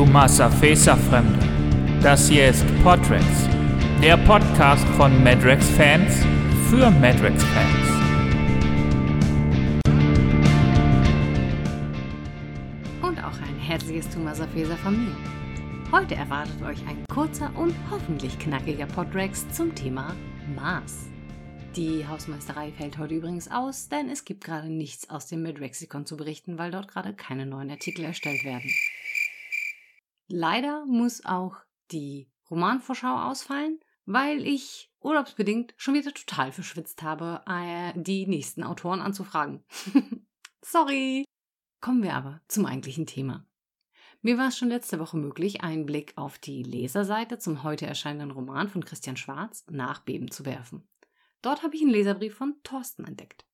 Tomasa Fesa Fremde. Das hier ist Podrex, der Podcast von Madrex-Fans für Madrex-Fans. Und auch ein herzliches Tomasa Fesa von mir. Heute erwartet euch ein kurzer und hoffentlich knackiger Podrex zum Thema Mars. Die Hausmeisterei fällt heute übrigens aus, denn es gibt gerade nichts aus dem Midrexikon zu berichten, weil dort gerade keine neuen Artikel erstellt werden. Leider muss auch die Romanvorschau ausfallen, weil ich urlaubsbedingt schon wieder total verschwitzt habe, äh, die nächsten Autoren anzufragen. Sorry! Kommen wir aber zum eigentlichen Thema. Mir war es schon letzte Woche möglich, einen Blick auf die Leserseite zum heute erscheinenden Roman von Christian Schwarz Nachbeben zu werfen. Dort habe ich einen Leserbrief von Thorsten entdeckt.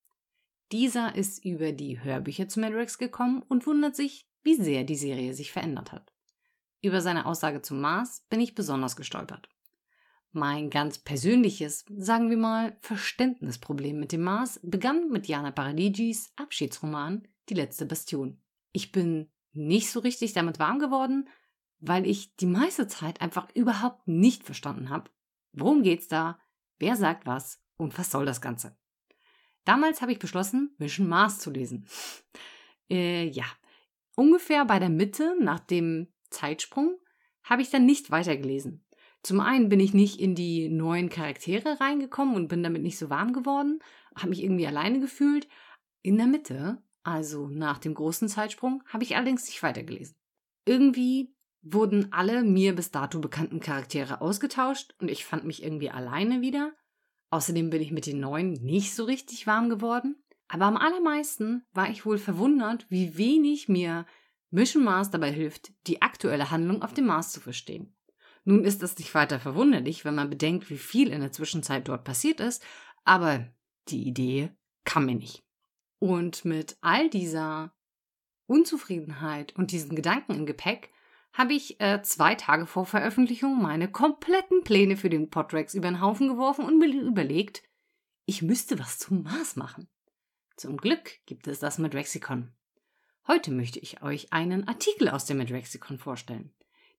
Dieser ist über die Hörbücher zu Madrex gekommen und wundert sich, wie sehr die Serie sich verändert hat. Über seine Aussage zum Mars bin ich besonders gestolpert. Mein ganz persönliches, sagen wir mal, Verständnisproblem mit dem Mars begann mit Jana Paradigis Abschiedsroman Die letzte Bastion. Ich bin nicht so richtig damit warm geworden, weil ich die meiste Zeit einfach überhaupt nicht verstanden habe, worum geht's da, wer sagt was und was soll das Ganze? Damals habe ich beschlossen, Mission Mars zu lesen. äh, ja, ungefähr bei der Mitte nach dem Zeitsprung habe ich dann nicht weitergelesen. Zum einen bin ich nicht in die neuen Charaktere reingekommen und bin damit nicht so warm geworden, habe mich irgendwie alleine gefühlt. In der Mitte, also nach dem großen Zeitsprung, habe ich allerdings nicht weitergelesen. Irgendwie wurden alle mir bis dato bekannten Charaktere ausgetauscht und ich fand mich irgendwie alleine wieder. Außerdem bin ich mit den neuen nicht so richtig warm geworden. Aber am allermeisten war ich wohl verwundert, wie wenig mir Mission Mars dabei hilft, die aktuelle Handlung auf dem Mars zu verstehen. Nun ist das nicht weiter verwunderlich, wenn man bedenkt, wie viel in der Zwischenzeit dort passiert ist, aber die Idee kam mir nicht. Und mit all dieser Unzufriedenheit und diesen Gedanken im Gepäck habe ich äh, zwei Tage vor Veröffentlichung meine kompletten Pläne für den Podrex über den Haufen geworfen und mir überlegt, ich müsste was zum Mars machen. Zum Glück gibt es das mit Rexicon. Heute möchte ich euch einen Artikel aus dem Medrexikon vorstellen.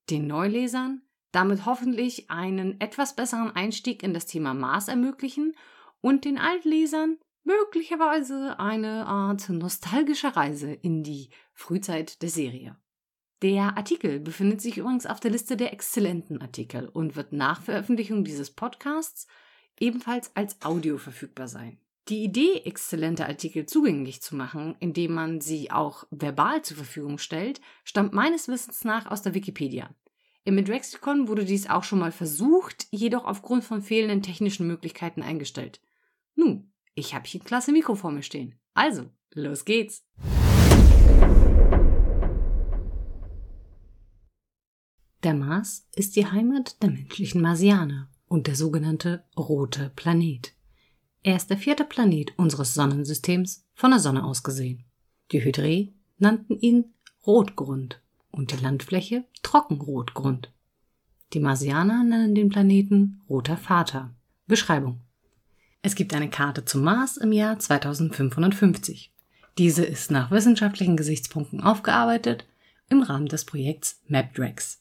Den Neulesern damit hoffentlich einen etwas besseren Einstieg in das Thema Mars ermöglichen und den Altlesern möglicherweise eine Art nostalgische Reise in die Frühzeit der Serie. Der Artikel befindet sich übrigens auf der Liste der exzellenten Artikel und wird nach Veröffentlichung dieses Podcasts ebenfalls als Audio verfügbar sein. Die Idee, exzellente Artikel zugänglich zu machen, indem man sie auch verbal zur Verfügung stellt, stammt meines Wissens nach aus der Wikipedia. Im Midrexicon wurde dies auch schon mal versucht, jedoch aufgrund von fehlenden technischen Möglichkeiten eingestellt. Nun, ich habe hier ein klasse Mikro vor mir stehen. Also, los geht's! Der Mars ist die Heimat der menschlichen Marsianer und der sogenannte rote Planet. Er ist der vierte Planet unseres Sonnensystems von der Sonne aus gesehen. Die Hydré nannten ihn Rotgrund und die Landfläche Trockenrotgrund. Die Marsianer nennen den Planeten Roter Vater. Beschreibung. Es gibt eine Karte zum Mars im Jahr 2550. Diese ist nach wissenschaftlichen Gesichtspunkten aufgearbeitet im Rahmen des Projekts MapDrex.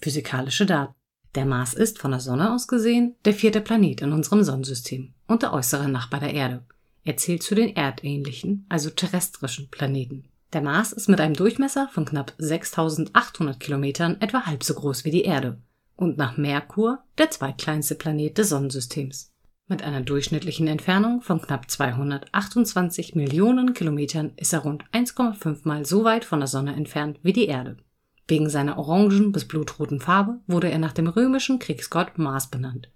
Physikalische Daten. Der Mars ist von der Sonne aus gesehen der vierte Planet in unserem Sonnensystem und der äußere Nachbar der Erde. Er zählt zu den erdähnlichen, also terrestrischen Planeten. Der Mars ist mit einem Durchmesser von knapp 6800 Kilometern etwa halb so groß wie die Erde und nach Merkur der zweitkleinste Planet des Sonnensystems. Mit einer durchschnittlichen Entfernung von knapp 228 Millionen Kilometern ist er rund 1,5 mal so weit von der Sonne entfernt wie die Erde. Wegen seiner orangen bis blutroten Farbe wurde er nach dem römischen Kriegsgott Mars benannt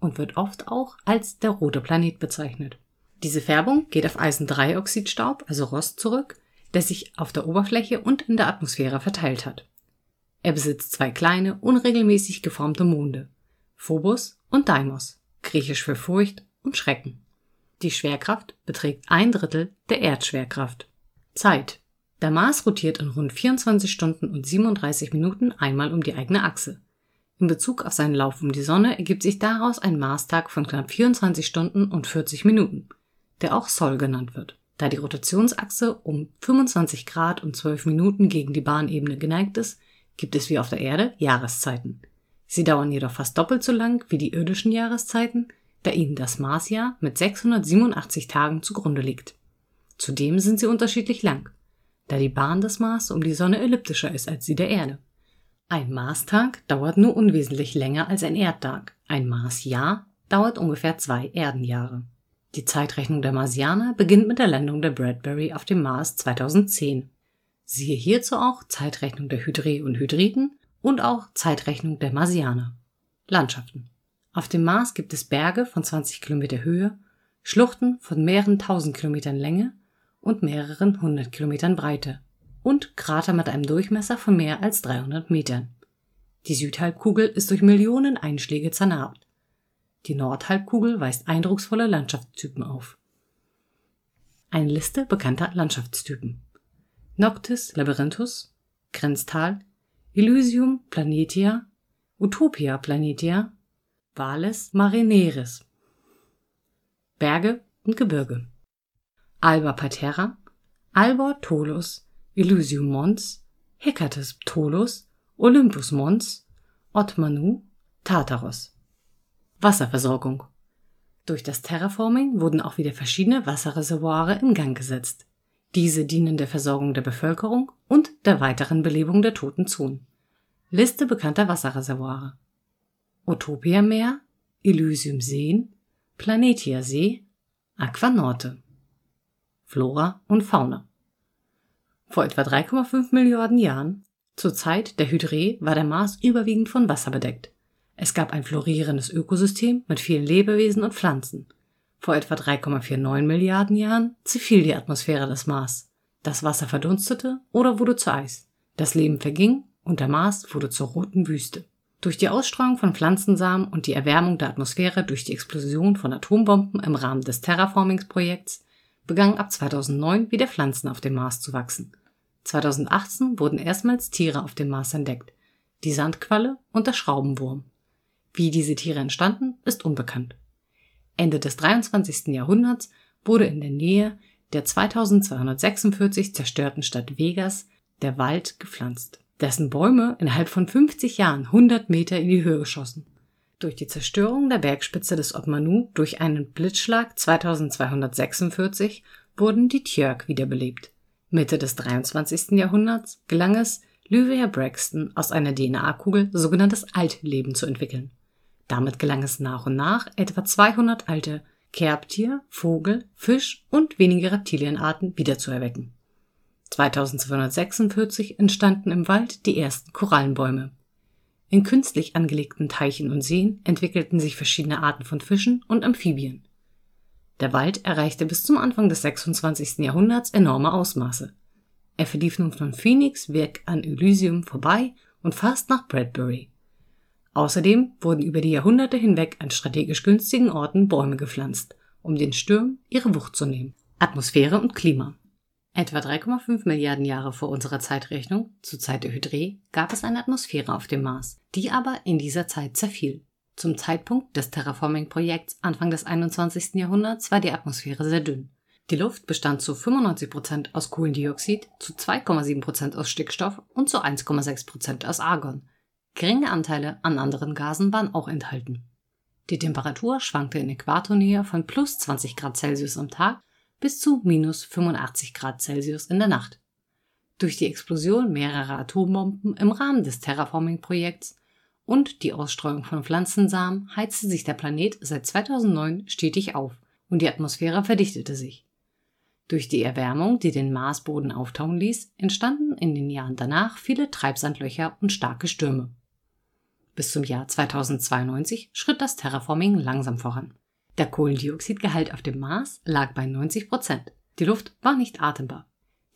und wird oft auch als der rote Planet bezeichnet. Diese Färbung geht auf Eisendreioxidstaub, also Rost, zurück, der sich auf der Oberfläche und in der Atmosphäre verteilt hat. Er besitzt zwei kleine, unregelmäßig geformte Monde, Phobos und Deimos, griechisch für Furcht und Schrecken. Die Schwerkraft beträgt ein Drittel der Erdschwerkraft. Zeit der Mars rotiert in rund 24 Stunden und 37 Minuten einmal um die eigene Achse. In Bezug auf seinen Lauf um die Sonne ergibt sich daraus ein Marstag von knapp 24 Stunden und 40 Minuten, der auch Sol genannt wird. Da die Rotationsachse um 25 Grad und 12 Minuten gegen die Bahnebene geneigt ist, gibt es wie auf der Erde Jahreszeiten. Sie dauern jedoch fast doppelt so lang wie die irdischen Jahreszeiten, da ihnen das Marsjahr mit 687 Tagen zugrunde liegt. Zudem sind sie unterschiedlich lang, da die Bahn des Mars um die Sonne elliptischer ist als die der Erde. Ein Marstag dauert nur unwesentlich länger als ein Erdtag. Ein Marsjahr dauert ungefähr zwei Erdenjahre. Die Zeitrechnung der Marsianer beginnt mit der Landung der Bradbury auf dem Mars 2010. Siehe hierzu auch Zeitrechnung der Hydre und Hydriden und auch Zeitrechnung der Marsianer. Landschaften. Auf dem Mars gibt es Berge von 20 Kilometer Höhe, Schluchten von mehreren tausend Kilometern Länge und mehreren hundert Kilometern Breite und Krater mit einem Durchmesser von mehr als 300 Metern. Die Südhalbkugel ist durch Millionen Einschläge zernarbt. Die Nordhalbkugel weist eindrucksvolle Landschaftstypen auf. Eine Liste bekannter Landschaftstypen. Noctis labyrinthus, Grenztal, Elysium planetia, Utopia planetia, Valles marineris. Berge und Gebirge. Alba Patera, Albor Tolus, Elysium Mons, Hekates Ptolos, Olympus Mons, Otmanu, Tartaros. Wasserversorgung. Durch das Terraforming wurden auch wieder verschiedene Wasserreservoire in Gang gesetzt. Diese dienen der Versorgung der Bevölkerung und der weiteren Belebung der toten Zonen. Liste bekannter Wasserreservoire. Utopia Meer, Elysium Seen, Planetia See, Aquanorte. Flora und Fauna. Vor etwa 3,5 Milliarden Jahren, zur Zeit der Hydre, war der Mars überwiegend von Wasser bedeckt. Es gab ein florierendes Ökosystem mit vielen Lebewesen und Pflanzen. Vor etwa 3,49 Milliarden Jahren zerfiel die Atmosphäre des Mars. Das Wasser verdunstete oder wurde zu Eis. Das Leben verging und der Mars wurde zur roten Wüste. Durch die Ausstreuung von Pflanzensamen und die Erwärmung der Atmosphäre durch die Explosion von Atombomben im Rahmen des Terraformingsprojekts begannen ab 2009 wieder Pflanzen auf dem Mars zu wachsen. 2018 wurden erstmals Tiere auf dem Mars entdeckt, die Sandqualle und der Schraubenwurm. Wie diese Tiere entstanden, ist unbekannt. Ende des 23. Jahrhunderts wurde in der Nähe der 2246 zerstörten Stadt Vegas der Wald gepflanzt, dessen Bäume innerhalb von 50 Jahren 100 Meter in die Höhe geschossen. Durch die Zerstörung der Bergspitze des Otmanu durch einen Blitzschlag 2246 wurden die Tjörk wiederbelebt. Mitte des 23. Jahrhunderts gelang es, Lyvia Braxton aus einer DNA-Kugel sogenanntes Altleben zu entwickeln. Damit gelang es nach und nach, etwa 200 alte Kerbtier-, Vogel-, Fisch- und wenige Reptilienarten wiederzuerwecken. 2246 entstanden im Wald die ersten Korallenbäume. In künstlich angelegten Teichen und Seen entwickelten sich verschiedene Arten von Fischen und Amphibien. Der Wald erreichte bis zum Anfang des 26. Jahrhunderts enorme Ausmaße. Er verlief nun von Phoenix weg an Elysium vorbei und fast nach Bradbury. Außerdem wurden über die Jahrhunderte hinweg an strategisch günstigen Orten Bäume gepflanzt, um den Stürmen ihre Wucht zu nehmen. Atmosphäre und Klima. Etwa 3,5 Milliarden Jahre vor unserer Zeitrechnung, zur Zeit der Hydre, gab es eine Atmosphäre auf dem Mars, die aber in dieser Zeit zerfiel. Zum Zeitpunkt des Terraforming-Projekts Anfang des 21. Jahrhunderts war die Atmosphäre sehr dünn. Die Luft bestand zu 95 Prozent aus Kohlendioxid, zu 2,7 Prozent aus Stickstoff und zu 1,6 Prozent aus Argon. Geringe Anteile an anderen Gasen waren auch enthalten. Die Temperatur schwankte in Äquatornähe von plus 20 Grad Celsius am Tag bis zu minus 85 Grad Celsius in der Nacht. Durch die Explosion mehrerer Atombomben im Rahmen des Terraforming-Projekts und die Ausstreuung von Pflanzensamen heizte sich der Planet seit 2009 stetig auf und die Atmosphäre verdichtete sich. Durch die Erwärmung, die den Marsboden auftauen ließ, entstanden in den Jahren danach viele Treibsandlöcher und starke Stürme. Bis zum Jahr 2092 schritt das Terraforming langsam voran. Der Kohlendioxidgehalt auf dem Mars lag bei 90 Prozent. Die Luft war nicht atembar.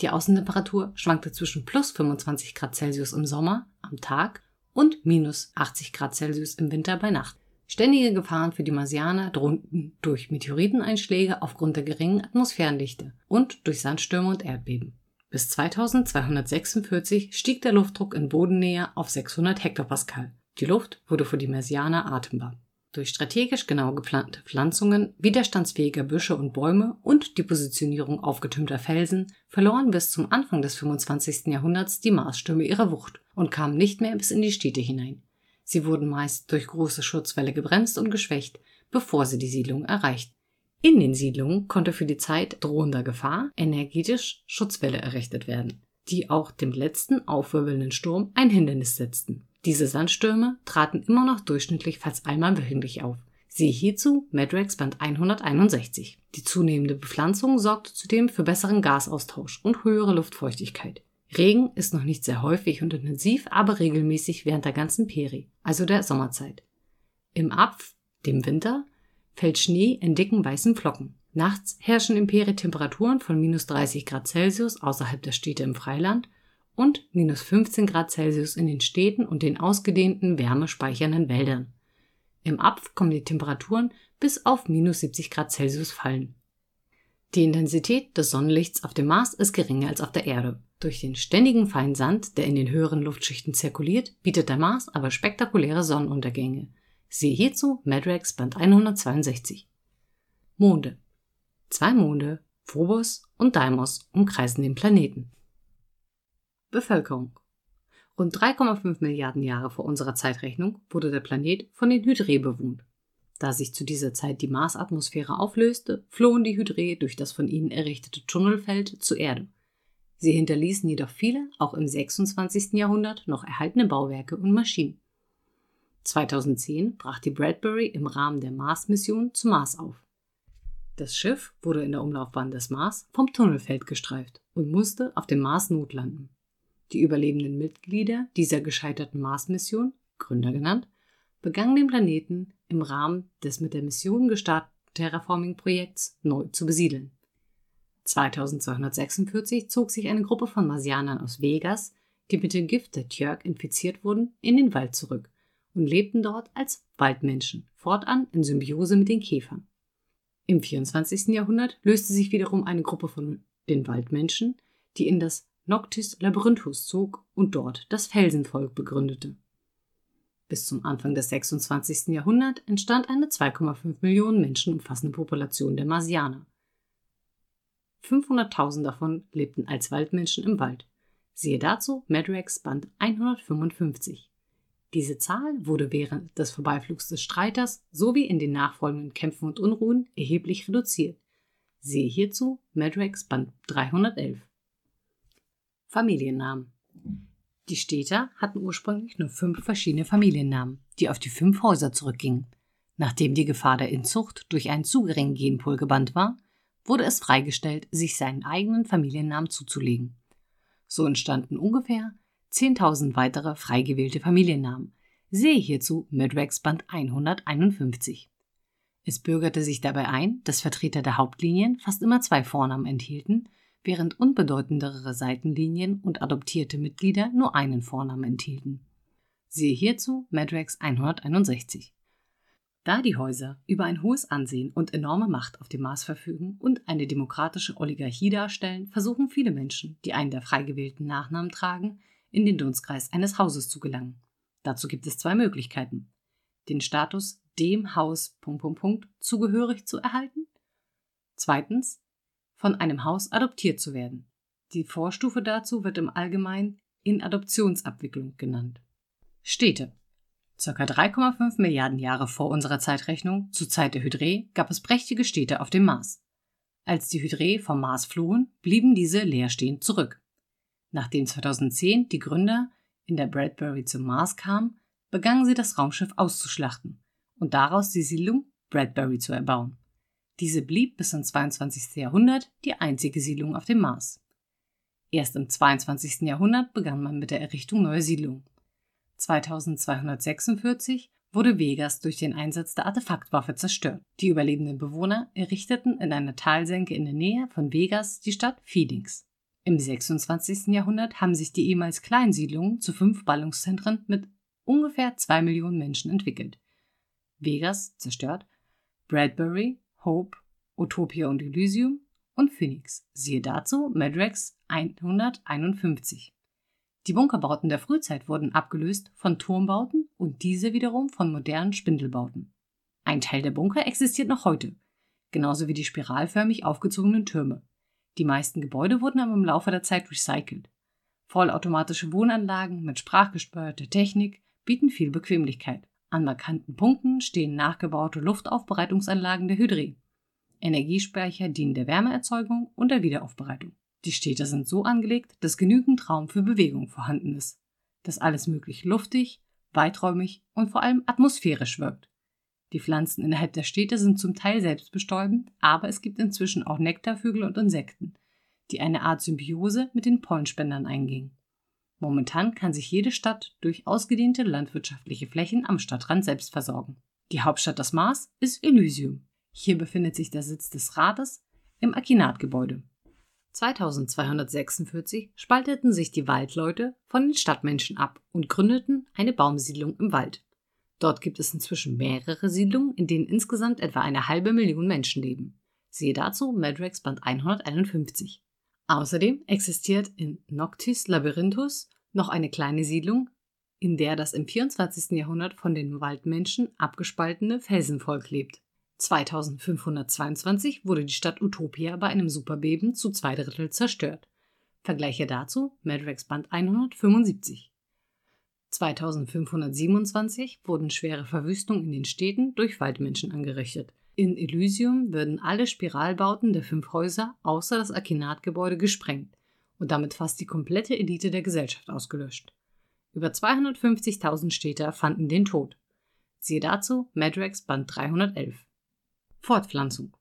Die Außentemperatur schwankte zwischen plus 25 Grad Celsius im Sommer am Tag und minus 80 Grad Celsius im Winter bei Nacht. Ständige Gefahren für die Marsianer drohten durch Meteoriteneinschläge aufgrund der geringen Atmosphärendichte und durch Sandstürme und Erdbeben. Bis 2246 stieg der Luftdruck in Bodennähe auf 600 Hektopascal. Die Luft wurde für die Marsianer atembar. Durch strategisch genau geplante Pflanzungen widerstandsfähiger Büsche und Bäume und die Positionierung aufgetürmter Felsen verloren bis zum Anfang des 25. Jahrhunderts die Marsstürme ihre Wucht und kamen nicht mehr bis in die Städte hinein. Sie wurden meist durch große Schutzwälle gebremst und geschwächt, bevor sie die Siedlung erreichten. In den Siedlungen konnte für die Zeit drohender Gefahr energetisch Schutzwälle errichtet werden, die auch dem letzten aufwirbelnden Sturm ein Hindernis setzten. Diese Sandstürme traten immer noch durchschnittlich fast einmal wöchentlich auf. Siehe hierzu Madrax Band 161. Die zunehmende Bepflanzung sorgte zudem für besseren Gasaustausch und höhere Luftfeuchtigkeit. Regen ist noch nicht sehr häufig und intensiv, aber regelmäßig während der ganzen Peri, also der Sommerzeit. Im Apf, dem Winter, fällt Schnee in dicken weißen Flocken. Nachts herrschen im Peri Temperaturen von minus 30 Grad Celsius außerhalb der Städte im Freiland und minus 15 Grad Celsius in den Städten und den ausgedehnten wärmespeichernden Wäldern. Im Apf kommen die Temperaturen bis auf minus 70 Grad Celsius fallen. Die Intensität des Sonnenlichts auf dem Mars ist geringer als auf der Erde. Durch den ständigen feinen Sand, der in den höheren Luftschichten zirkuliert, bietet der Mars aber spektakuläre Sonnenuntergänge. Siehe hierzu Madrax Band 162. Monde. Zwei Monde, Phobos und Deimos, umkreisen den Planeten. Bevölkerung. Rund 3,5 Milliarden Jahre vor unserer Zeitrechnung wurde der Planet von den Hydré bewohnt. Da sich zu dieser Zeit die Marsatmosphäre auflöste, flohen die Hydré durch das von ihnen errichtete Tunnelfeld zur Erde. Sie hinterließen jedoch viele, auch im 26. Jahrhundert, noch erhaltene Bauwerke und Maschinen. 2010 brach die Bradbury im Rahmen der Mars-Mission zum Mars auf. Das Schiff wurde in der Umlaufbahn des Mars vom Tunnelfeld gestreift und musste auf dem Mars notlanden. Die überlebenden Mitglieder dieser gescheiterten Mars-Mission, Gründer genannt, begannen den Planeten im Rahmen des mit der Mission gestarteten Terraforming-Projekts neu zu besiedeln. 2246 zog sich eine Gruppe von Marsianern aus Vegas, die mit dem Gift der Tjörk infiziert wurden, in den Wald zurück und lebten dort als Waldmenschen, fortan in Symbiose mit den Käfern. Im 24. Jahrhundert löste sich wiederum eine Gruppe von den Waldmenschen, die in das Noctis Labyrinthus zog und dort das Felsenvolk begründete. Bis zum Anfang des 26. Jahrhunderts entstand eine 2,5 Millionen Menschen umfassende Population der Marsianer. 500.000 davon lebten als Waldmenschen im Wald. Siehe dazu Madrax Band 155. Diese Zahl wurde während des Vorbeiflugs des Streiters sowie in den nachfolgenden Kämpfen und Unruhen erheblich reduziert. Siehe hierzu Madrax Band 311. Familiennamen. Die Städter hatten ursprünglich nur fünf verschiedene Familiennamen, die auf die fünf Häuser zurückgingen. Nachdem die Gefahr der Inzucht durch einen zu geringen Genpool gebannt war, wurde es freigestellt, sich seinen eigenen Familiennamen zuzulegen. So entstanden ungefähr 10.000 weitere frei gewählte Familiennamen. Sehe hierzu Madrax Band 151. Es bürgerte sich dabei ein, dass Vertreter der Hauptlinien fast immer zwei Vornamen enthielten, während unbedeutendere Seitenlinien und adoptierte Mitglieder nur einen Vornamen enthielten. Siehe hierzu Madrax 161. Da die Häuser über ein hohes Ansehen und enorme Macht auf dem Mars verfügen und eine demokratische Oligarchie darstellen, versuchen viele Menschen, die einen der frei gewählten Nachnamen tragen, in den Dunstkreis eines Hauses zu gelangen. Dazu gibt es zwei Möglichkeiten. Den Status dem Haus zugehörig zu erhalten. Zweitens, von einem Haus adoptiert zu werden. Die Vorstufe dazu wird im Allgemeinen in Adoptionsabwicklung genannt. Städte. Circa 3,5 Milliarden Jahre vor unserer Zeitrechnung, zur Zeit der Hydré, gab es prächtige Städte auf dem Mars. Als die Hydré vom Mars flohen, blieben diese leerstehend zurück. Nachdem 2010 die Gründer in der Bradbury zum Mars kamen, begannen sie das Raumschiff auszuschlachten und daraus die Siedlung Bradbury zu erbauen. Diese blieb bis ins 22. Jahrhundert die einzige Siedlung auf dem Mars. Erst im 22. Jahrhundert begann man mit der Errichtung neuer Siedlungen. 2246 wurde Vegas durch den Einsatz der Artefaktwaffe zerstört. Die überlebenden Bewohner errichteten in einer Talsenke in der Nähe von Vegas die Stadt Phoenix. Im 26. Jahrhundert haben sich die ehemals kleinen Siedlungen zu fünf Ballungszentren mit ungefähr zwei Millionen Menschen entwickelt. Vegas zerstört, Bradbury Hope, Utopia und Elysium und Phoenix. Siehe dazu Madrax 151. Die Bunkerbauten der Frühzeit wurden abgelöst von Turmbauten und diese wiederum von modernen Spindelbauten. Ein Teil der Bunker existiert noch heute, genauso wie die spiralförmig aufgezogenen Türme. Die meisten Gebäude wurden aber im Laufe der Zeit recycelt. Vollautomatische Wohnanlagen mit sprachgesteuerter Technik bieten viel Bequemlichkeit. An markanten Punkten stehen nachgebaute Luftaufbereitungsanlagen der Hydre. Energiespeicher dienen der Wärmeerzeugung und der Wiederaufbereitung. Die Städte sind so angelegt, dass genügend Raum für Bewegung vorhanden ist. Dass alles möglich luftig, weiträumig und vor allem atmosphärisch wirkt. Die Pflanzen innerhalb der Städte sind zum Teil selbstbestäubend, aber es gibt inzwischen auch Nektarvögel und Insekten, die eine Art Symbiose mit den Pollenspendern einging. Momentan kann sich jede Stadt durch ausgedehnte landwirtschaftliche Flächen am Stadtrand selbst versorgen. Die Hauptstadt des Mars ist Elysium. Hier befindet sich der Sitz des Rates im Akinat-Gebäude. 2246 spalteten sich die Waldleute von den Stadtmenschen ab und gründeten eine Baumsiedlung im Wald. Dort gibt es inzwischen mehrere Siedlungen, in denen insgesamt etwa eine halbe Million Menschen leben. Siehe dazu Madrex Band 151. Außerdem existiert in Noctis Labyrinthus noch eine kleine Siedlung, in der das im 24. Jahrhundert von den Waldmenschen abgespaltene Felsenvolk lebt. 2522 wurde die Stadt Utopia bei einem Superbeben zu zwei Drittel zerstört. Vergleiche dazu Madrex Band 175. 2527 wurden schwere Verwüstungen in den Städten durch Waldmenschen angerichtet. In Elysium würden alle Spiralbauten der fünf Häuser außer das Akinat-Gebäude gesprengt und damit fast die komplette Elite der Gesellschaft ausgelöscht. Über 250.000 Städter fanden den Tod. Siehe dazu Madrex Band 311. Fortpflanzung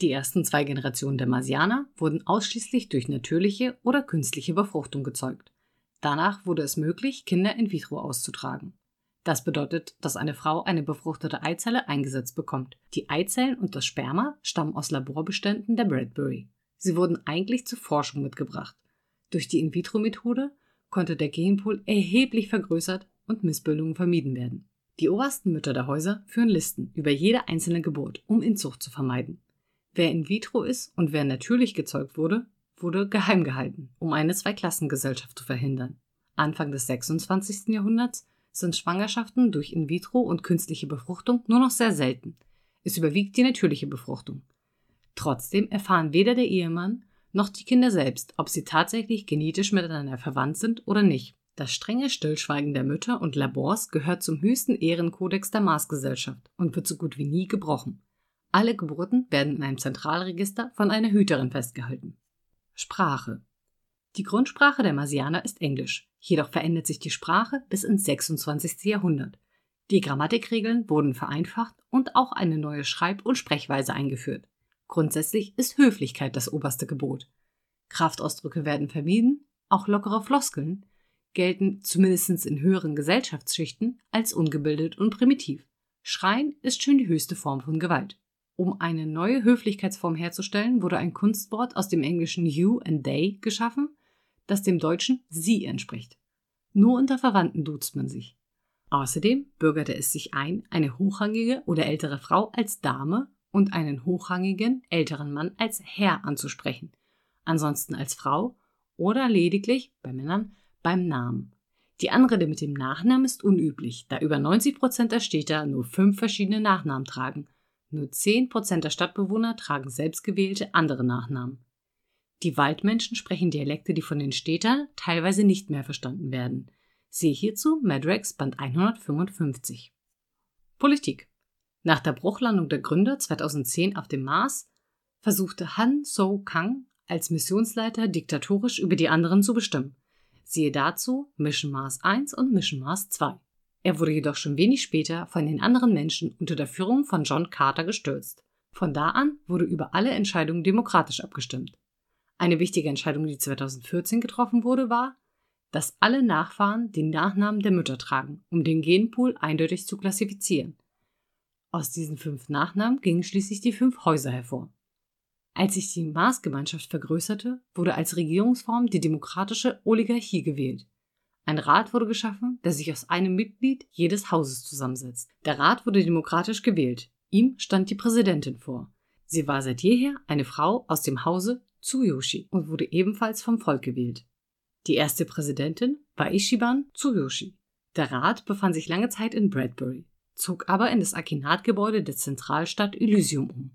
Die ersten zwei Generationen der Marsianer wurden ausschließlich durch natürliche oder künstliche Befruchtung gezeugt. Danach wurde es möglich, Kinder in vitro auszutragen. Das bedeutet, dass eine Frau eine befruchtete Eizelle eingesetzt bekommt. Die Eizellen und das Sperma stammen aus Laborbeständen der Bradbury. Sie wurden eigentlich zur Forschung mitgebracht. Durch die In-vitro-Methode konnte der Genpool erheblich vergrößert und Missbildungen vermieden werden. Die obersten Mütter der Häuser führen Listen über jede einzelne Geburt, um Inzucht zu vermeiden. Wer in vitro ist und wer natürlich gezeugt wurde, wurde geheim gehalten, um eine Zweiklassengesellschaft zu verhindern. Anfang des 26. Jahrhunderts sind Schwangerschaften durch In-vitro und künstliche Befruchtung nur noch sehr selten. Es überwiegt die natürliche Befruchtung. Trotzdem erfahren weder der Ehemann noch die Kinder selbst, ob sie tatsächlich genetisch miteinander verwandt sind oder nicht. Das strenge Stillschweigen der Mütter und Labors gehört zum höchsten Ehrenkodex der Marsgesellschaft und wird so gut wie nie gebrochen. Alle Geburten werden in einem Zentralregister von einer Hüterin festgehalten. Sprache. Die Grundsprache der Marsianer ist Englisch, jedoch verändert sich die Sprache bis ins 26. Jahrhundert. Die Grammatikregeln wurden vereinfacht und auch eine neue Schreib- und Sprechweise eingeführt. Grundsätzlich ist Höflichkeit das oberste Gebot. Kraftausdrücke werden vermieden, auch lockere Floskeln gelten zumindest in höheren Gesellschaftsschichten als ungebildet und primitiv. Schreien ist schon die höchste Form von Gewalt. Um eine neue Höflichkeitsform herzustellen, wurde ein Kunstwort aus dem englischen you and they geschaffen, das dem deutschen sie entspricht. Nur unter Verwandten duzt man sich. Außerdem bürgerte es sich ein, eine hochrangige oder ältere Frau als Dame und einen hochrangigen älteren Mann als Herr anzusprechen, ansonsten als Frau oder lediglich bei Männern beim Namen. Die Anrede mit dem Nachnamen ist unüblich, da über 90 Prozent der Städter nur fünf verschiedene Nachnamen tragen nur 10% der Stadtbewohner tragen selbstgewählte andere Nachnamen. Die Waldmenschen sprechen Dialekte, die von den Städtern teilweise nicht mehr verstanden werden. Siehe hierzu Madrex Band 155. Politik. Nach der Bruchlandung der Gründer 2010 auf dem Mars versuchte Han So Kang als Missionsleiter diktatorisch über die anderen zu bestimmen. Siehe dazu Mission Mars 1 und Mission Mars 2. Er wurde jedoch schon wenig später von den anderen Menschen unter der Führung von John Carter gestürzt. Von da an wurde über alle Entscheidungen demokratisch abgestimmt. Eine wichtige Entscheidung, die 2014 getroffen wurde, war, dass alle Nachfahren den Nachnamen der Mütter tragen, um den Genpool eindeutig zu klassifizieren. Aus diesen fünf Nachnamen gingen schließlich die fünf Häuser hervor. Als sich die Marsgemeinschaft vergrößerte, wurde als Regierungsform die demokratische Oligarchie gewählt. Ein Rat wurde geschaffen, der sich aus einem Mitglied jedes Hauses zusammensetzt. Der Rat wurde demokratisch gewählt. Ihm stand die Präsidentin vor. Sie war seit jeher eine Frau aus dem Hause Tsuyoshi und wurde ebenfalls vom Volk gewählt. Die erste Präsidentin war Ishiban Tsuyoshi. Der Rat befand sich lange Zeit in Bradbury. Zog aber in das Akinat-Gebäude der Zentralstadt Elysium um.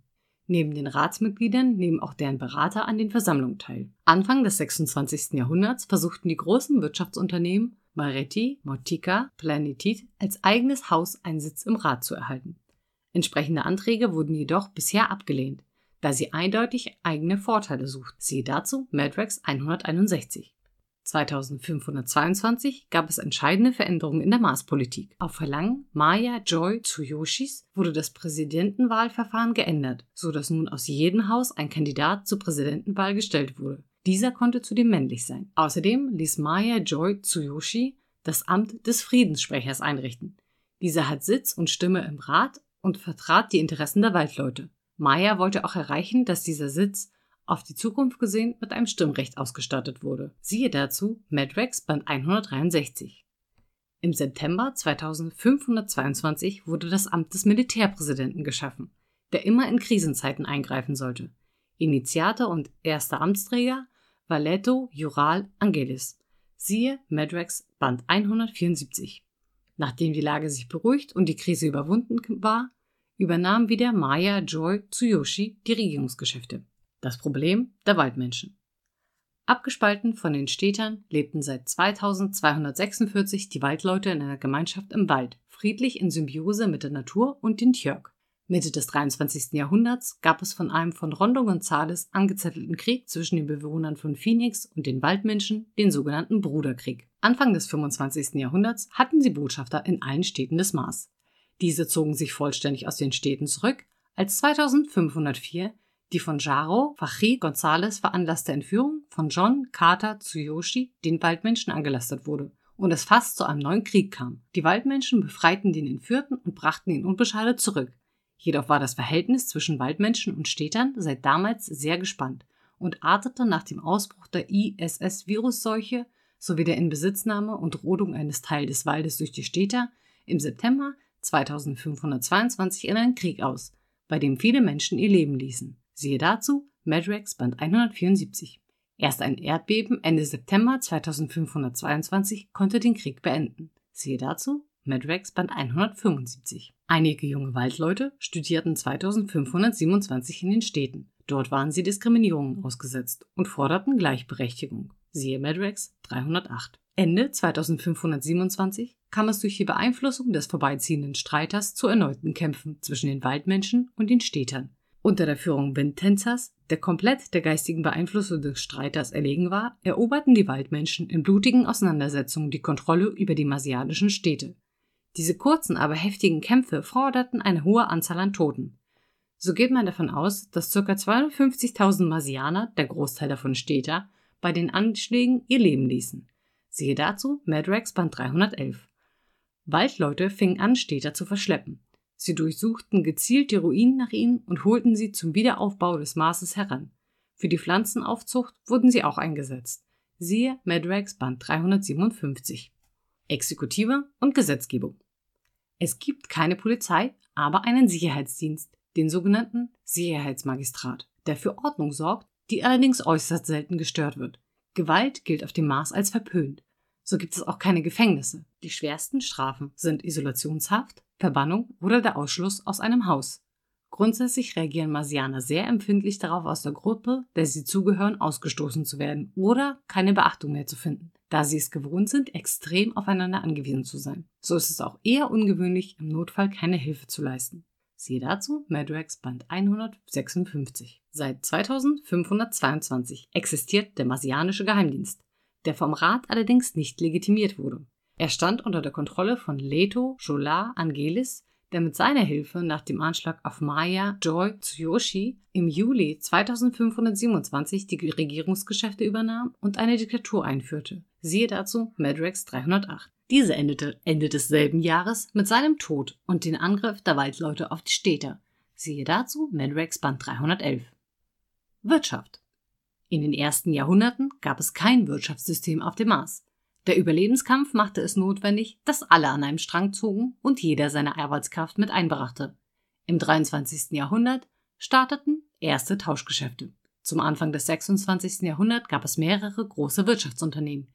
Neben den Ratsmitgliedern nehmen auch deren Berater an den Versammlungen teil. Anfang des 26. Jahrhunderts versuchten die großen Wirtschaftsunternehmen Maretti, Motica, Planitit als eigenes Haus einen Sitz im Rat zu erhalten. Entsprechende Anträge wurden jedoch bisher abgelehnt, da sie eindeutig eigene Vorteile sucht. Siehe dazu Madrax 161. 2522 gab es entscheidende Veränderungen in der Marspolitik. Auf Verlangen Maya Joy Tsuyoshis wurde das Präsidentenwahlverfahren geändert, so dass nun aus jedem Haus ein Kandidat zur Präsidentenwahl gestellt wurde. Dieser konnte zudem männlich sein. Außerdem ließ Maya Joy Tsuyoshi das Amt des Friedenssprechers einrichten. Dieser hat Sitz und Stimme im Rat und vertrat die Interessen der Waldleute. Maya wollte auch erreichen, dass dieser Sitz auf die Zukunft gesehen mit einem Stimmrecht ausgestattet wurde. Siehe dazu Madrex Band 163. Im September 2522 wurde das Amt des Militärpräsidenten geschaffen, der immer in Krisenzeiten eingreifen sollte. Initiator und erster Amtsträger war Leto Jural Angelis. Siehe Madrex Band 174. Nachdem die Lage sich beruhigt und die Krise überwunden war, übernahm wieder Maya Joy Tsuyoshi die Regierungsgeschäfte. Das Problem der Waldmenschen. Abgespalten von den Städtern lebten seit 2246 die Waldleute in einer Gemeinschaft im Wald, friedlich in Symbiose mit der Natur und den Tjörg. Mitte des 23. Jahrhunderts gab es von einem von Rondo Gonzales angezettelten Krieg zwischen den Bewohnern von Phoenix und den Waldmenschen, den sogenannten Bruderkrieg. Anfang des 25. Jahrhunderts hatten sie Botschafter in allen Städten des Mars. Diese zogen sich vollständig aus den Städten zurück, als 2504 die von Jaro Fachi González veranlasste Entführung von John Carter Tsuyoshi den Waldmenschen angelastet wurde und es fast zu einem neuen Krieg kam. Die Waldmenschen befreiten den Entführten und brachten ihn unbeschadet zurück. Jedoch war das Verhältnis zwischen Waldmenschen und Städtern seit damals sehr gespannt und artete nach dem Ausbruch der ISS-Virusseuche sowie der Inbesitznahme und Rodung eines Teils des Waldes durch die Städter im September 2522 in einen Krieg aus, bei dem viele Menschen ihr Leben ließen. Siehe dazu Madrax Band 174. Erst ein Erdbeben Ende September 2522 konnte den Krieg beenden. Siehe dazu Madrax Band 175. Einige junge Waldleute studierten 2527 in den Städten. Dort waren sie Diskriminierungen ausgesetzt und forderten Gleichberechtigung. Siehe Madrax 308. Ende 2527 kam es durch die Beeinflussung des vorbeiziehenden Streiters zu erneuten Kämpfen zwischen den Waldmenschen und den Städtern. Unter der Führung Vintenzers, der komplett der geistigen Beeinflussung des Streiters erlegen war, eroberten die Waldmenschen in blutigen Auseinandersetzungen die Kontrolle über die marsianischen Städte. Diese kurzen, aber heftigen Kämpfe forderten eine hohe Anzahl an Toten. So geht man davon aus, dass ca. 250.000 Marsianer, der Großteil davon Städter, bei den Anschlägen ihr Leben ließen. Siehe dazu Madrax Band 311. Waldleute fingen an, Städter zu verschleppen. Sie durchsuchten gezielt die Ruinen nach ihnen und holten sie zum Wiederaufbau des Marses heran. Für die Pflanzenaufzucht wurden sie auch eingesetzt. Siehe Madrax Band 357. Exekutive und Gesetzgebung. Es gibt keine Polizei, aber einen Sicherheitsdienst, den sogenannten Sicherheitsmagistrat, der für Ordnung sorgt, die allerdings äußerst selten gestört wird. Gewalt gilt auf dem Mars als verpönt. So gibt es auch keine Gefängnisse. Die schwersten Strafen sind Isolationshaft, Verbannung oder der Ausschluss aus einem Haus. Grundsätzlich reagieren Marsianer sehr empfindlich darauf, aus der Gruppe, der sie zugehören, ausgestoßen zu werden oder keine Beachtung mehr zu finden, da sie es gewohnt sind, extrem aufeinander angewiesen zu sein. So ist es auch eher ungewöhnlich, im Notfall keine Hilfe zu leisten. Siehe dazu Madrax Band 156. Seit 2522 existiert der Marsianische Geheimdienst, der vom Rat allerdings nicht legitimiert wurde. Er stand unter der Kontrolle von Leto Jola Angelis, der mit seiner Hilfe nach dem Anschlag auf Maya Joy Tsuyoshi im Juli 2527 die Regierungsgeschäfte übernahm und eine Diktatur einführte. Siehe dazu Madrax 308. Diese endete Ende desselben Jahres mit seinem Tod und den Angriff der Waldleute auf die Städte. Siehe dazu Madrax Band 311. Wirtschaft. In den ersten Jahrhunderten gab es kein Wirtschaftssystem auf dem Mars. Der Überlebenskampf machte es notwendig, dass alle an einem Strang zogen und jeder seine Arbeitskraft mit einbrachte. Im 23. Jahrhundert starteten erste Tauschgeschäfte. Zum Anfang des 26. Jahrhunderts gab es mehrere große Wirtschaftsunternehmen.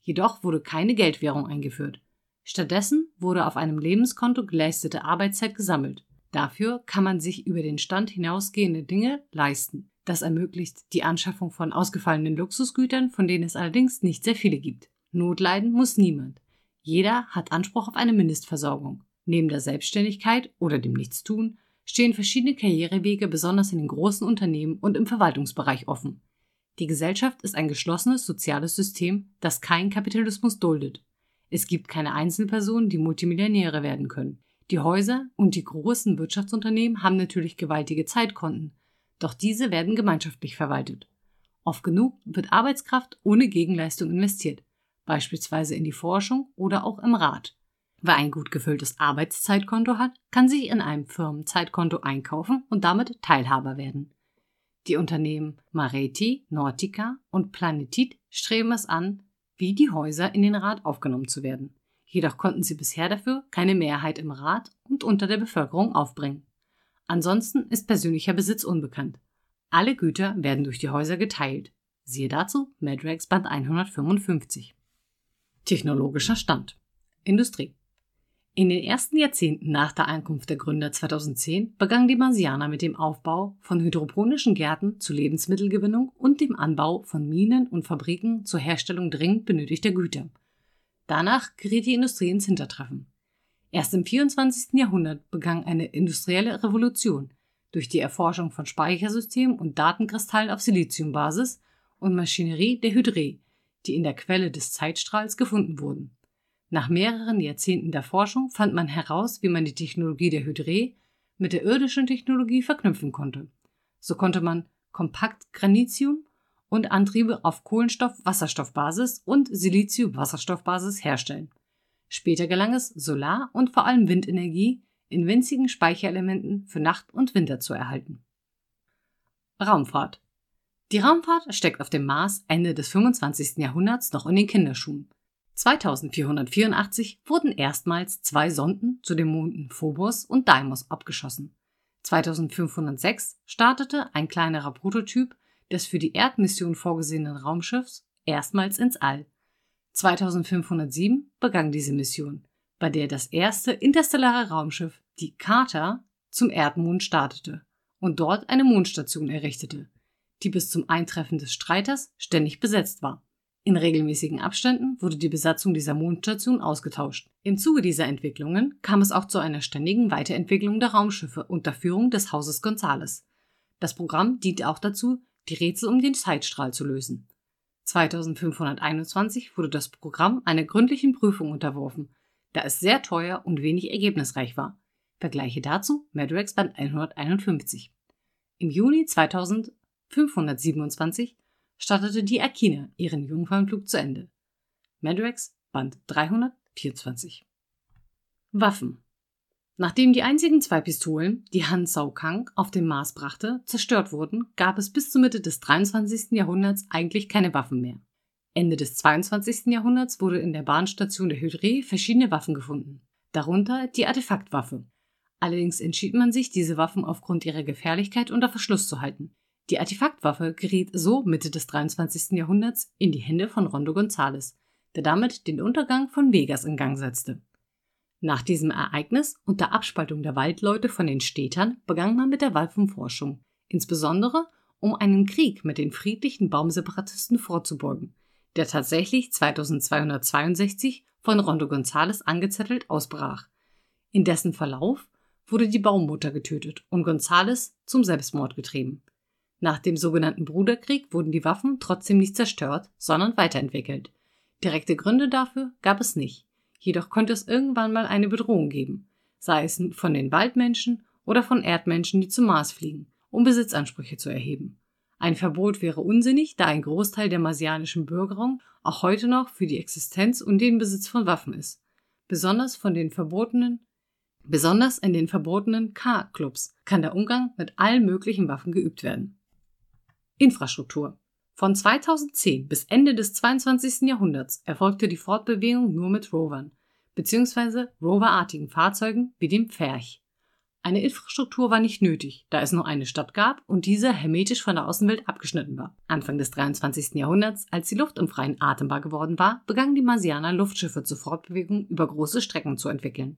Jedoch wurde keine Geldwährung eingeführt. Stattdessen wurde auf einem Lebenskonto geleistete Arbeitszeit gesammelt. Dafür kann man sich über den Stand hinausgehende Dinge leisten. Das ermöglicht die Anschaffung von ausgefallenen Luxusgütern, von denen es allerdings nicht sehr viele gibt. Notleiden muss niemand. Jeder hat Anspruch auf eine Mindestversorgung. Neben der Selbstständigkeit oder dem Nichtstun stehen verschiedene Karrierewege besonders in den großen Unternehmen und im Verwaltungsbereich offen. Die Gesellschaft ist ein geschlossenes soziales System, das keinen Kapitalismus duldet. Es gibt keine Einzelpersonen, die Multimillionäre werden können. Die Häuser und die großen Wirtschaftsunternehmen haben natürlich gewaltige Zeitkonten, doch diese werden gemeinschaftlich verwaltet. Oft genug wird Arbeitskraft ohne Gegenleistung investiert, beispielsweise in die Forschung oder auch im Rat. Wer ein gut gefülltes Arbeitszeitkonto hat, kann sich in einem Firmenzeitkonto einkaufen und damit Teilhaber werden. Die Unternehmen Mareti, Nortica und Planetit streben es an, wie die Häuser in den Rat aufgenommen zu werden. Jedoch konnten sie bisher dafür keine Mehrheit im Rat und unter der Bevölkerung aufbringen. Ansonsten ist persönlicher Besitz unbekannt. Alle Güter werden durch die Häuser geteilt. Siehe dazu Madrax Band 155. Technologischer Stand. Industrie. In den ersten Jahrzehnten nach der Ankunft der Gründer 2010 begann die Marsianer mit dem Aufbau von hydroponischen Gärten zur Lebensmittelgewinnung und dem Anbau von Minen und Fabriken zur Herstellung dringend benötigter Güter. Danach geriet die Industrie ins Hintertreffen. Erst im 24. Jahrhundert begann eine industrielle Revolution durch die Erforschung von Speichersystemen und Datenkristallen auf Siliziumbasis und Maschinerie der Hydré, die in der Quelle des Zeitstrahls gefunden wurden. Nach mehreren Jahrzehnten der Forschung fand man heraus, wie man die Technologie der Hydré mit der irdischen Technologie verknüpfen konnte. So konnte man kompakt Granitium und Antriebe auf Kohlenstoff-Wasserstoffbasis und Silizium-Wasserstoffbasis herstellen. Später gelang es, Solar- und vor allem Windenergie in winzigen Speicherelementen für Nacht und Winter zu erhalten. Raumfahrt Die Raumfahrt steckt auf dem Mars Ende des 25. Jahrhunderts noch in den Kinderschuhen. 2484 wurden erstmals zwei Sonden zu den Monden Phobos und Deimos abgeschossen. 2506 startete ein kleinerer Prototyp des für die Erdmission vorgesehenen Raumschiffs erstmals ins All. 2507 begann diese Mission, bei der das erste interstellare Raumschiff, die Carter, zum Erdmond startete und dort eine Mondstation errichtete, die bis zum Eintreffen des Streiters ständig besetzt war. In regelmäßigen Abständen wurde die Besatzung dieser Mondstation ausgetauscht. Im Zuge dieser Entwicklungen kam es auch zu einer ständigen Weiterentwicklung der Raumschiffe unter Führung des Hauses Gonzales. Das Programm diente auch dazu, die Rätsel um den Zeitstrahl zu lösen. 2521 wurde das Programm einer gründlichen Prüfung unterworfen, da es sehr teuer und wenig ergebnisreich war. Vergleiche dazu Madrax Band 151. Im Juni 2527 startete die Akina ihren Jungfernflug zu Ende. Madrax Band 324. Waffen. Nachdem die einzigen zwei Pistolen, die Han Sao Kang auf den Mars brachte, zerstört wurden, gab es bis zur Mitte des 23. Jahrhunderts eigentlich keine Waffen mehr. Ende des 22. Jahrhunderts wurde in der Bahnstation der Hydré verschiedene Waffen gefunden, darunter die Artefaktwaffe. Allerdings entschied man sich, diese Waffen aufgrund ihrer Gefährlichkeit unter Verschluss zu halten. Die Artefaktwaffe geriet so Mitte des 23. Jahrhunderts in die Hände von Rondo Gonzales, der damit den Untergang von Vegas in Gang setzte. Nach diesem Ereignis und der Abspaltung der Waldleute von den Städtern begann man mit der Waffenforschung, insbesondere um einen Krieg mit den friedlichen Baumseparatisten vorzubeugen, der tatsächlich 2262 von Rondo Gonzales angezettelt ausbrach. In dessen Verlauf wurde die Baummutter getötet und Gonzales zum Selbstmord getrieben. Nach dem sogenannten Bruderkrieg wurden die Waffen trotzdem nicht zerstört, sondern weiterentwickelt. Direkte Gründe dafür gab es nicht. Jedoch konnte es irgendwann mal eine Bedrohung geben, sei es von den Waldmenschen oder von Erdmenschen, die zum Mars fliegen, um Besitzansprüche zu erheben. Ein Verbot wäre unsinnig, da ein Großteil der marsianischen Bürgerung auch heute noch für die Existenz und den Besitz von Waffen ist. Besonders von den verbotenen Besonders in den verbotenen K-Clubs kann der Umgang mit allen möglichen Waffen geübt werden. Infrastruktur. Von 2010 bis Ende des 22. Jahrhunderts erfolgte die Fortbewegung nur mit Rovern, bzw. roverartigen Fahrzeugen wie dem Pferch. Eine Infrastruktur war nicht nötig, da es nur eine Stadt gab und diese hermetisch von der Außenwelt abgeschnitten war. Anfang des 23. Jahrhunderts, als die Luft im freien atembar geworden war, begannen die Marsianer Luftschiffe zur Fortbewegung über große Strecken zu entwickeln.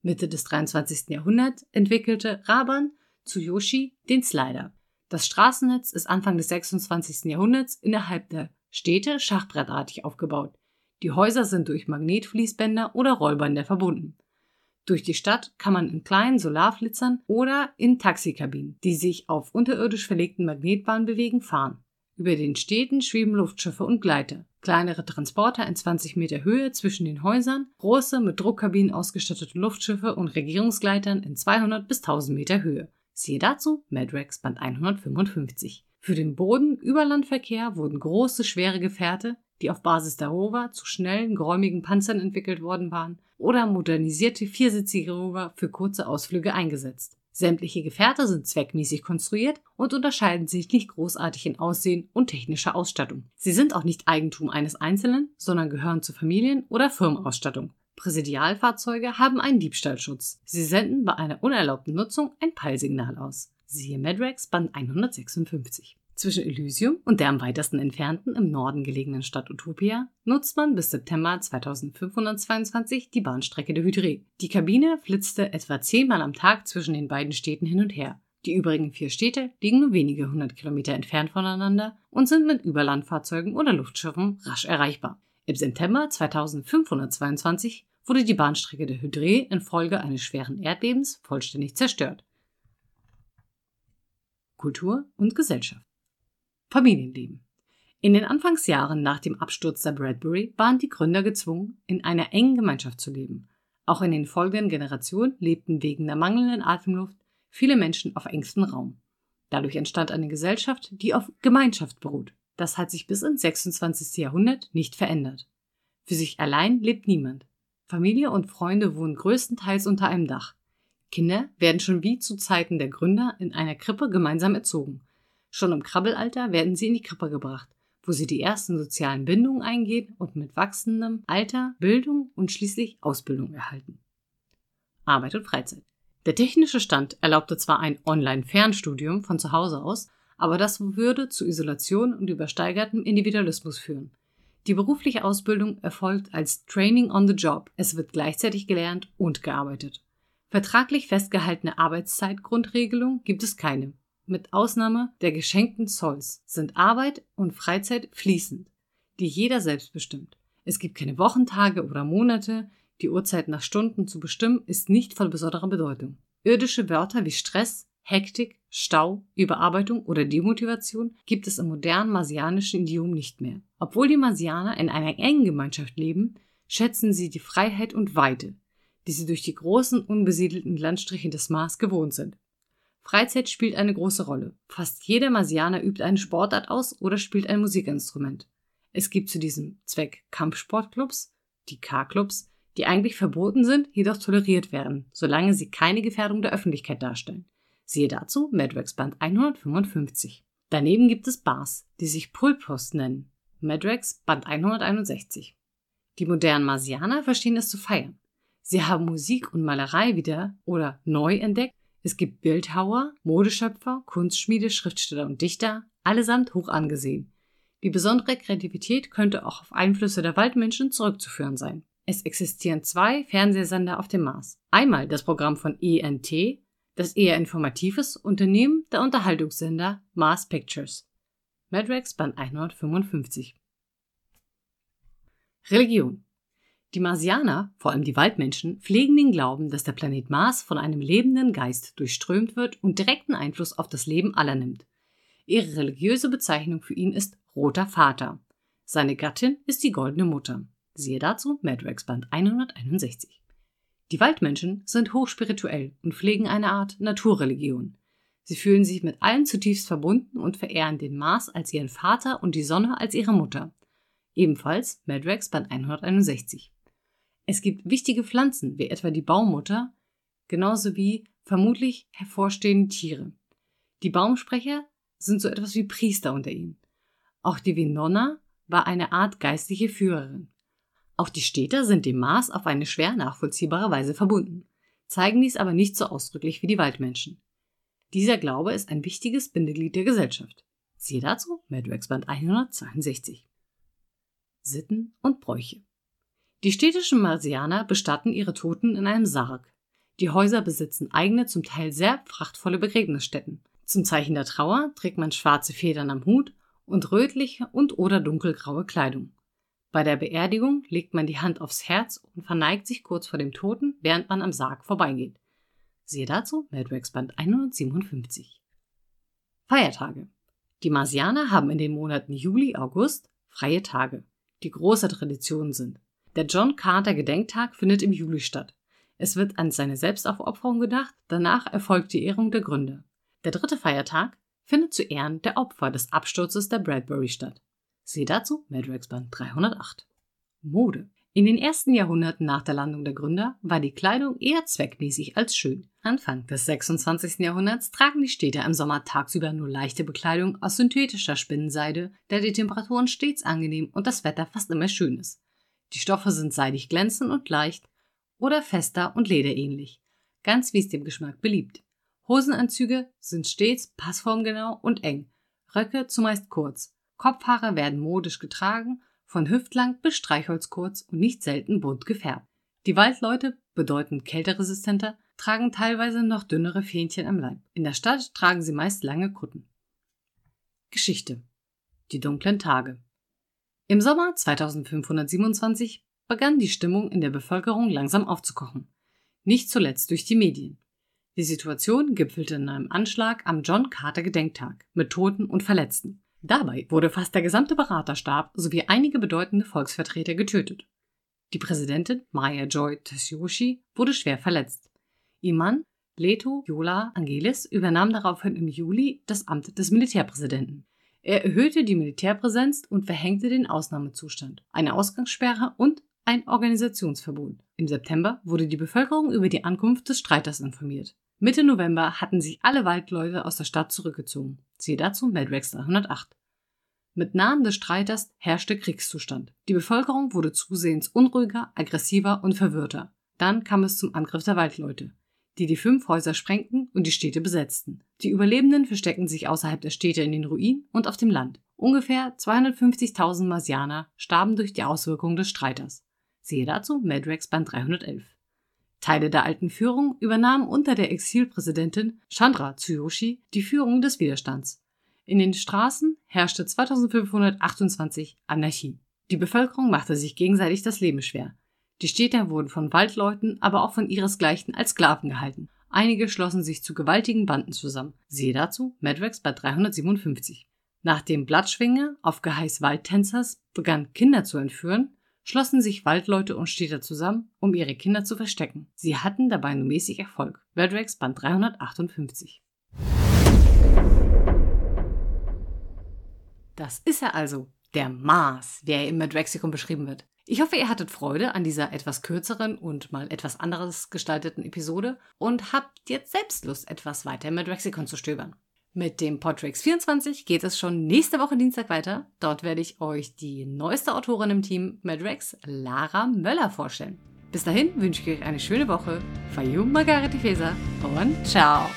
Mitte des 23. Jahrhunderts entwickelte Raban Tsuyoshi den Slider. Das Straßennetz ist Anfang des 26. Jahrhunderts innerhalb der Städte schachbrettartig aufgebaut. Die Häuser sind durch Magnetfließbänder oder Rollbänder verbunden. Durch die Stadt kann man in kleinen Solarflitzern oder in Taxikabinen, die sich auf unterirdisch verlegten Magnetbahnen bewegen, fahren. Über den Städten schweben Luftschiffe und Gleiter. Kleinere Transporter in 20 Meter Höhe zwischen den Häusern, große mit Druckkabinen ausgestattete Luftschiffe und Regierungsgleitern in 200 bis 1000 Meter Höhe. Siehe dazu Madrex Band 155. Für den Boden-Überlandverkehr wurden große, schwere Gefährte, die auf Basis der Rover zu schnellen, geräumigen Panzern entwickelt worden waren, oder modernisierte viersitzige Rover für kurze Ausflüge eingesetzt. Sämtliche Gefährte sind zweckmäßig konstruiert und unterscheiden sich nicht großartig in Aussehen und technischer Ausstattung. Sie sind auch nicht Eigentum eines Einzelnen, sondern gehören zur Familien- oder Firmenausstattung. Präsidialfahrzeuge haben einen Diebstahlschutz. Sie senden bei einer unerlaubten Nutzung ein Peilsignal aus. Siehe Madrex Band 156. Zwischen Elysium und der am weitesten entfernten im Norden gelegenen Stadt Utopia nutzt man bis September 2522 die Bahnstrecke der Hydre. Die Kabine flitzte etwa zehnmal am Tag zwischen den beiden Städten hin und her. Die übrigen vier Städte liegen nur wenige hundert Kilometer entfernt voneinander und sind mit Überlandfahrzeugen oder Luftschiffen rasch erreichbar. Im September 2522 wurde die Bahnstrecke der Hydre infolge eines schweren Erdbebens vollständig zerstört. Kultur und Gesellschaft Familienleben. In den Anfangsjahren nach dem Absturz der Bradbury waren die Gründer gezwungen, in einer engen Gemeinschaft zu leben. Auch in den folgenden Generationen lebten wegen der mangelnden Atemluft viele Menschen auf engstem Raum. Dadurch entstand eine Gesellschaft, die auf Gemeinschaft beruht. Das hat sich bis ins 26. Jahrhundert nicht verändert. Für sich allein lebt niemand. Familie und Freunde wohnen größtenteils unter einem Dach. Kinder werden schon wie zu Zeiten der Gründer in einer Krippe gemeinsam erzogen. Schon im Krabbelalter werden sie in die Krippe gebracht, wo sie die ersten sozialen Bindungen eingehen und mit wachsendem Alter Bildung und schließlich Ausbildung erhalten. Arbeit und Freizeit. Der technische Stand erlaubte zwar ein Online-Fernstudium von zu Hause aus, aber das würde zu Isolation und übersteigertem Individualismus führen. Die berufliche Ausbildung erfolgt als Training on the Job. Es wird gleichzeitig gelernt und gearbeitet. Vertraglich festgehaltene Arbeitszeitgrundregelung gibt es keine. Mit Ausnahme der geschenkten Zolls sind Arbeit und Freizeit fließend, die jeder selbst bestimmt. Es gibt keine Wochentage oder Monate, die Uhrzeit nach Stunden zu bestimmen, ist nicht von besonderer Bedeutung. Irdische Wörter wie Stress, Hektik, Stau, Überarbeitung oder Demotivation gibt es im modernen marsianischen Idiom nicht mehr. Obwohl die Marsianer in einer engen Gemeinschaft leben, schätzen sie die Freiheit und Weite, die sie durch die großen unbesiedelten Landstriche des Mars gewohnt sind. Freizeit spielt eine große Rolle. Fast jeder Marsianer übt eine Sportart aus oder spielt ein Musikinstrument. Es gibt zu diesem Zweck Kampfsportclubs, die K-Clubs, die eigentlich verboten sind, jedoch toleriert werden, solange sie keine Gefährdung der Öffentlichkeit darstellen. Siehe dazu Madrex Band 155. Daneben gibt es Bars, die sich Pulpost nennen. Madrex Band 161. Die modernen Marsianer verstehen es zu feiern. Sie haben Musik und Malerei wieder oder neu entdeckt es gibt Bildhauer, Modeschöpfer, Kunstschmiede, Schriftsteller und Dichter, allesamt hoch angesehen. Die besondere Kreativität könnte auch auf Einflüsse der Waldmenschen zurückzuführen sein. Es existieren zwei Fernsehsender auf dem Mars. Einmal das Programm von ENT, das eher informatives Unternehmen der Unterhaltungssender Mars Pictures. Madrex Band 155. Religion die Marsianer, vor allem die Waldmenschen, pflegen den Glauben, dass der Planet Mars von einem lebenden Geist durchströmt wird und direkten Einfluss auf das Leben aller nimmt. Ihre religiöse Bezeichnung für ihn ist Roter Vater. Seine Gattin ist die Goldene Mutter. Siehe dazu Madrex Band 161. Die Waldmenschen sind hochspirituell und pflegen eine Art Naturreligion. Sie fühlen sich mit allen zutiefst verbunden und verehren den Mars als ihren Vater und die Sonne als ihre Mutter. Ebenfalls Madrex Band 161. Es gibt wichtige Pflanzen, wie etwa die Baumutter, genauso wie vermutlich hervorstehende Tiere. Die Baumsprecher sind so etwas wie Priester unter ihnen. Auch die Vinonna war eine Art geistliche Führerin. Auch die Städter sind dem Mars auf eine schwer nachvollziehbare Weise verbunden. zeigen dies aber nicht so ausdrücklich wie die Waldmenschen. Dieser Glaube ist ein wichtiges Bindeglied der Gesellschaft. Siehe dazu Madrex Band 162. Sitten und Bräuche. Die städtischen Marsianer bestatten ihre Toten in einem Sarg. Die Häuser besitzen eigene, zum Teil sehr prachtvolle Begräbnisstätten. Zum Zeichen der Trauer trägt man schwarze Federn am Hut und rötliche und oder dunkelgraue Kleidung. Bei der Beerdigung legt man die Hand aufs Herz und verneigt sich kurz vor dem Toten, während man am Sarg vorbeigeht. Siehe dazu Madrex Band 157. Feiertage. Die Marsianer haben in den Monaten Juli, August freie Tage, die große Tradition sind. Der John Carter Gedenktag findet im Juli statt. Es wird an seine Selbstaufopferung gedacht, danach erfolgt die Ehrung der Gründer. Der dritte Feiertag findet zu Ehren der Opfer des Absturzes der Bradbury statt. Siehe dazu Madrex Band 308. Mode. In den ersten Jahrhunderten nach der Landung der Gründer war die Kleidung eher zweckmäßig als schön. Anfang des 26. Jahrhunderts tragen die Städter im Sommer tagsüber nur leichte Bekleidung aus synthetischer Spinnenseide, da die Temperaturen stets angenehm und das Wetter fast immer schön ist. Die Stoffe sind seidig glänzend und leicht oder fester und lederähnlich, ganz wie es dem Geschmack beliebt. Hosenanzüge sind stets passformgenau und eng, Röcke zumeist kurz. Kopfhaare werden modisch getragen, von hüftlang bis streichholzkurz und nicht selten bunt gefärbt. Die Waldleute, bedeutend kälteresistenter, tragen teilweise noch dünnere Fähnchen am Leib. In der Stadt tragen sie meist lange Kutten. Geschichte Die dunklen Tage Im Sommer 2527 begann die Stimmung in der Bevölkerung langsam aufzukochen. Nicht zuletzt durch die Medien. Die Situation gipfelte in einem Anschlag am John Carter Gedenktag mit Toten und Verletzten. Dabei wurde fast der gesamte Beraterstab sowie einige bedeutende Volksvertreter getötet. Die Präsidentin Maya Joy Tsuyoshi wurde schwer verletzt. Ihr Mann Leto Yola Angelis übernahm daraufhin im Juli das Amt des Militärpräsidenten. Er erhöhte die Militärpräsenz und verhängte den Ausnahmezustand, eine Ausgangssperre und ein Organisationsverbot. Im September wurde die Bevölkerung über die Ankunft des Streiters informiert. Mitte November hatten sich alle Waldleute aus der Stadt zurückgezogen. Siehe dazu Madrex 308. Mit Nahen des Streiters herrschte Kriegszustand. Die Bevölkerung wurde zusehends unruhiger, aggressiver und verwirrter. Dann kam es zum Angriff der Waldleute, die die fünf Häuser sprengten und die Städte besetzten. Die Überlebenden versteckten sich außerhalb der Städte in den Ruinen und auf dem Land. Ungefähr 250.000 Marsianer starben durch die Auswirkungen des Streiters. Siehe dazu Madrex Band 311. Teile der alten Führung übernahmen unter der Exilpräsidentin Chandra Tsuyoshi die Führung des Widerstands. In den Straßen herrschte 2528 Anarchie. Die Bevölkerung machte sich gegenseitig das Leben schwer. Die Städter wurden von Waldleuten, aber auch von ihresgleichen als Sklaven gehalten. Einige schlossen sich zu gewaltigen Banden zusammen. Siehe dazu Madrex bei 357. Nach dem Blattschwinge auf Geheiß Waldtänzers begann Kinder zu entführen, schlossen sich Waldleute und Städter zusammen, um ihre Kinder zu verstecken. Sie hatten dabei nur mäßig Erfolg. Verdrax Band 358. Das ist er also, der Mars, der im Madraxicum beschrieben wird. Ich hoffe, ihr hattet Freude an dieser etwas kürzeren und mal etwas anderes gestalteten Episode und habt jetzt selbst Lust, etwas weiter im Madraxicon zu stöbern. Mit dem Podtrix 24 geht es schon nächste Woche Dienstag weiter. Dort werde ich euch die neueste Autorin im Team Madrex, Lara Möller, vorstellen. Bis dahin wünsche ich euch eine schöne Woche. Fayum Margarete Feser und ciao!